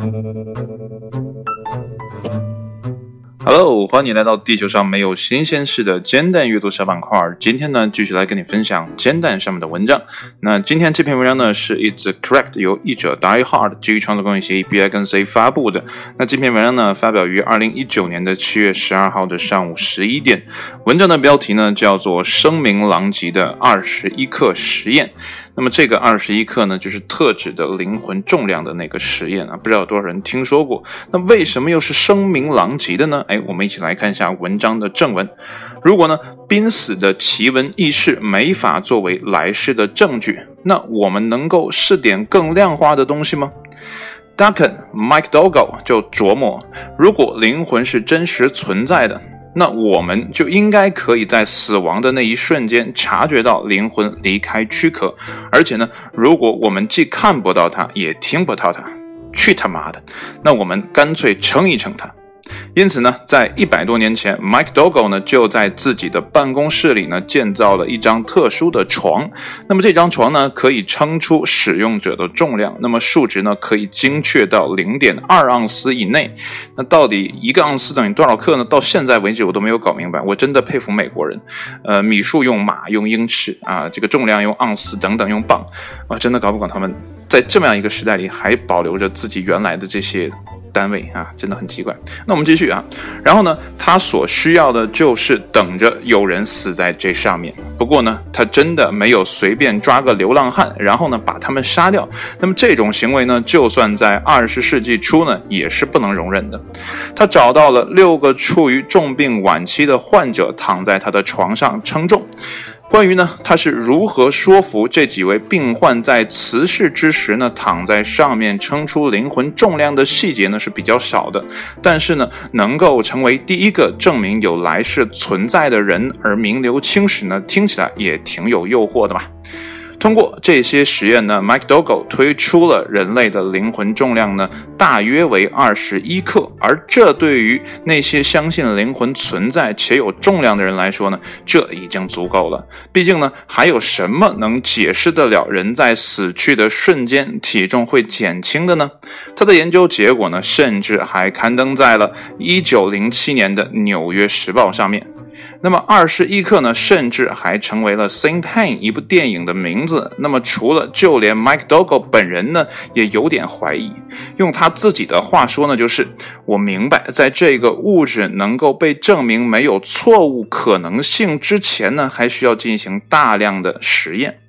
Uh... Hello，欢迎来到地球上没有新鲜事的煎蛋阅读小板块。今天呢，继续来跟你分享煎蛋上面的文章。那今天这篇文章呢，是 It's Correct 由译者 Die Hard 基于创作公益协议 B I 跟 C 发布的。那这篇文章呢，发表于二零一九年的七月十二号的上午十一点。文章的标题呢，叫做《声名狼藉的二十一克实验》。那么这个二十一克呢，就是特指的灵魂重量的那个实验啊，不知道有多少人听说过？那为什么又是声名狼藉的呢？哎，我们一起来看一下文章的正文。如果呢，濒死的奇闻异事没法作为来世的证据，那我们能够试点更量化的东西吗？Duncan Mike Dogo 就琢磨，如果灵魂是真实存在的。那我们就应该可以在死亡的那一瞬间察觉到灵魂离开躯壳，而且呢，如果我们既看不到它，也听不到它，去他妈的，那我们干脆称一称它。因此呢，在一百多年前，Mike Dogo 呢就在自己的办公室里呢建造了一张特殊的床。那么这张床呢可以称出使用者的重量，那么数值呢可以精确到零点二盎司以内。那到底一个盎司等于多少克呢？到现在为止我都没有搞明白。我真的佩服美国人，呃，米数用马用英尺啊，这个重量用盎司等等用磅啊，真的搞不懂他们在这么样一个时代里还保留着自己原来的这些。单位啊，真的很奇怪。那我们继续啊，然后呢，他所需要的就是等着有人死在这上面。不过呢，他真的没有随便抓个流浪汉，然后呢把他们杀掉。那么这种行为呢，就算在二十世纪初呢，也是不能容忍的。他找到了六个处于重病晚期的患者，躺在他的床上称重。关于呢，他是如何说服这几位病患在辞世之时呢，躺在上面称出灵魂重量的细节呢是比较少的，但是呢，能够成为第一个证明有来世存在的人而名留青史呢，听起来也挺有诱惑的吧。通过这些实验呢，Mike Dogo 推出了人类的灵魂重量呢大约为二十一克，而这对于那些相信灵魂存在且有重量的人来说呢，这已经足够了。毕竟呢，还有什么能解释得了人在死去的瞬间体重会减轻的呢？他的研究结果呢，甚至还刊登在了一九零七年的《纽约时报》上面。那么二十一克呢，甚至还成为了《Sing Pain》一部电影的名字。那么除了就连 Mike Dogo 本人呢，也有点怀疑。用他自己的话说呢，就是我明白，在这个物质能够被证明没有错误可能性之前呢，还需要进行大量的实验。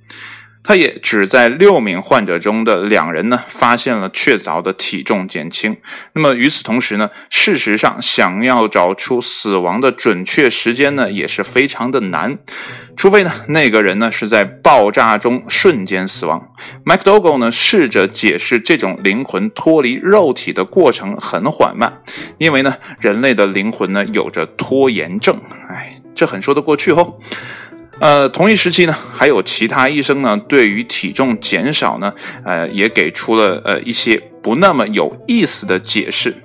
他也只在六名患者中的两人呢，发现了确凿的体重减轻。那么与此同时呢，事实上想要找出死亡的准确时间呢，也是非常的难，除非呢那个人呢是在爆炸中瞬间死亡。MacDougall 呢试着解释这种灵魂脱离肉体的过程很缓慢，因为呢人类的灵魂呢有着拖延症。哎，这很说得过去哦。呃，同一时期呢，还有其他医生呢，对于体重减少呢，呃，也给出了呃一些不那么有意思的解释。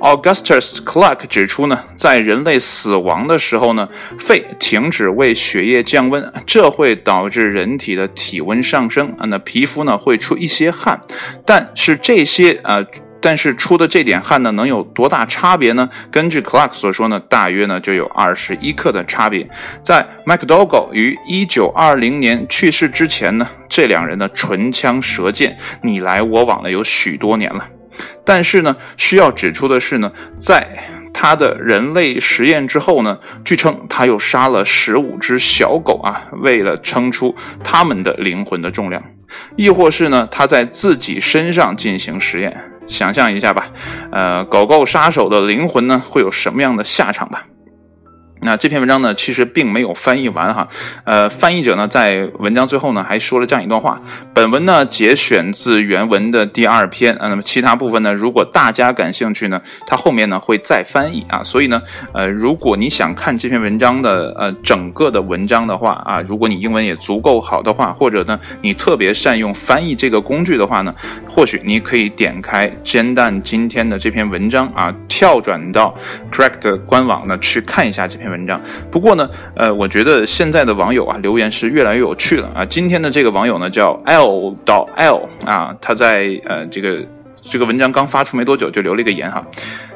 Augustus Clark 指出呢，在人类死亡的时候呢，肺停止为血液降温，这会导致人体的体温上升啊，那皮肤呢会出一些汗，但是这些呃。但是出的这点汗呢，能有多大差别呢？根据 Clark 所说呢，大约呢就有二十一克的差别。在 MacDougall 于一九二零年去世之前呢，这两人呢唇枪舌剑，你来我往的有许多年了。但是呢，需要指出的是呢，在他的人类实验之后呢，据称他又杀了十五只小狗啊，为了称出他们的灵魂的重量，亦或是呢，他在自己身上进行实验。想象一下吧，呃，狗狗杀手的灵魂呢，会有什么样的下场吧？那这篇文章呢，其实并没有翻译完哈。呃，翻译者呢，在文章最后呢，还说了这样一段话。本文呢，节选自原文的第二篇啊。那么其他部分呢，如果大家感兴趣呢，它后面呢会再翻译啊。所以呢，呃，如果你想看这篇文章的呃整个的文章的话啊，如果你英文也足够好的话，或者呢你特别善用翻译这个工具的话呢，或许你可以点开煎蛋今天的这篇文章啊，跳转到 Correct 官网呢去看一下这篇。文章，不过呢，呃，我觉得现在的网友啊，留言是越来越有趣了啊。今天的这个网友呢，叫 L 到 L 啊，他在呃这个这个文章刚发出没多久就留了一个言哈。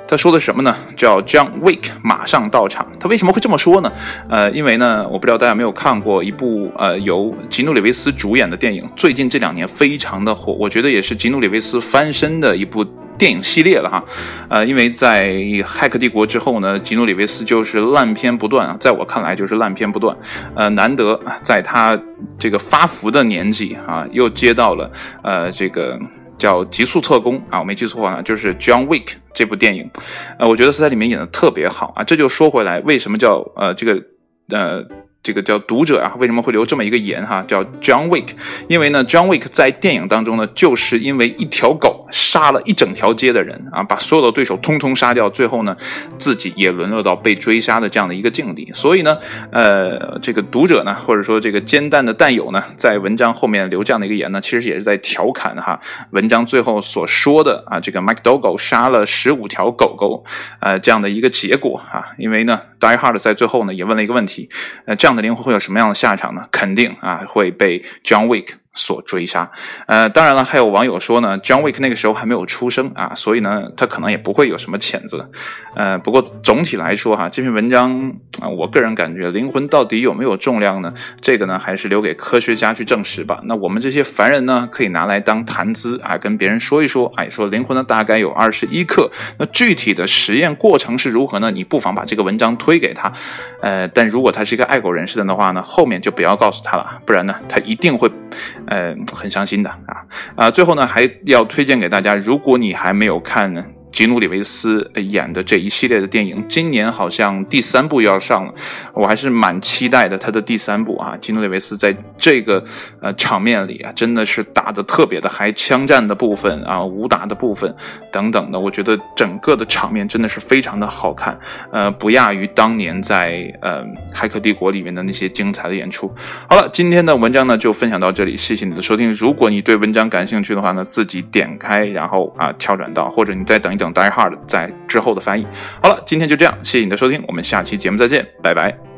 他说的什么呢？叫 John Wick 马上到场。他为什么会这么说呢？呃，因为呢，我不知道大家有没有看过一部呃由吉努里维斯主演的电影，最近这两年非常的火，我觉得也是吉努里维斯翻身的一部电影系列了哈。呃，因为在《骇客帝国》之后呢，吉努里维斯就是烂片不断啊，在我看来就是烂片不断。呃，难得在他这个发福的年纪啊，又接到了呃这个。叫《极速特工》啊，我没记错啊，就是《John Wick》这部电影，呃，我觉得是在里面演的特别好啊。这就说回来，为什么叫呃这个呃。这个叫读者啊，为什么会留这么一个言哈？叫 John Wick，因为呢，John Wick 在电影当中呢，就是因为一条狗杀了一整条街的人啊，把所有的对手通通杀掉，最后呢，自己也沦落到被追杀的这样的一个境地。所以呢，呃，这个读者呢，或者说这个煎蛋的蛋友呢，在文章后面留这样的一个言呢，其实也是在调侃哈，文章最后所说的啊，这个 Mike Dogo 杀了十五条狗狗，呃，这样的一个结果啊。因为呢，Die Hard 在最后呢，也问了一个问题，呃，这样。的灵魂会有什么样的下场呢？肯定啊会被 John Wick。所追杀，呃，当然了，还有网友说呢，John Wick 那个时候还没有出生啊，所以呢，他可能也不会有什么谴责，呃，不过总体来说哈，这篇文章啊，我个人感觉灵魂到底有没有重量呢？这个呢，还是留给科学家去证实吧。那我们这些凡人呢，可以拿来当谈资啊，跟别人说一说，哎，说灵魂呢大概有二十一克，那具体的实验过程是如何呢？你不妨把这个文章推给他，呃，但如果他是一个爱狗人士的话呢，后面就不要告诉他了，不然呢，他一定会。呃，很伤心的啊啊！最后呢，还要推荐给大家，如果你还没有看呢。吉努里维斯演的这一系列的电影，今年好像第三部要上了，我还是蛮期待的。他的第三部啊，吉努里维斯在这个呃场面里啊，真的是打的特别的嗨，枪战的部分啊，武打的部分等等的，我觉得整个的场面真的是非常的好看，呃，不亚于当年在呃《骇客帝国》里面的那些精彩的演出。好了，今天的文章呢就分享到这里，谢谢你的收听。如果你对文章感兴趣的话呢，自己点开，然后啊跳转到，或者你再等一。等 Die Hard 在之后的翻译。好了，今天就这样，谢谢你的收听，我们下期节目再见，拜拜。